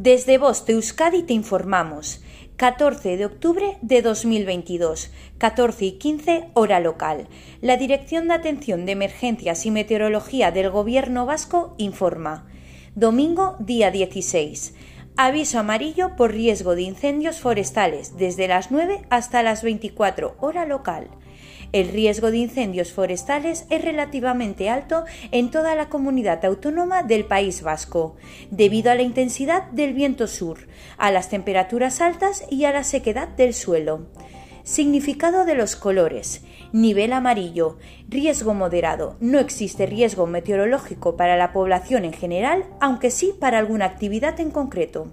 Desde Voz de Euskadi te informamos. 14 de octubre de 2022, 14 y 15 hora local. La Dirección de Atención de Emergencias y Meteorología del Gobierno Vasco informa. Domingo, día 16. Aviso amarillo por riesgo de incendios forestales desde las 9 hasta las 24 hora local. El riesgo de incendios forestales es relativamente alto en toda la comunidad autónoma del País Vasco, debido a la intensidad del viento sur, a las temperaturas altas y a la sequedad del suelo. Significado de los colores. Nivel amarillo. Riesgo moderado. No existe riesgo meteorológico para la población en general, aunque sí para alguna actividad en concreto.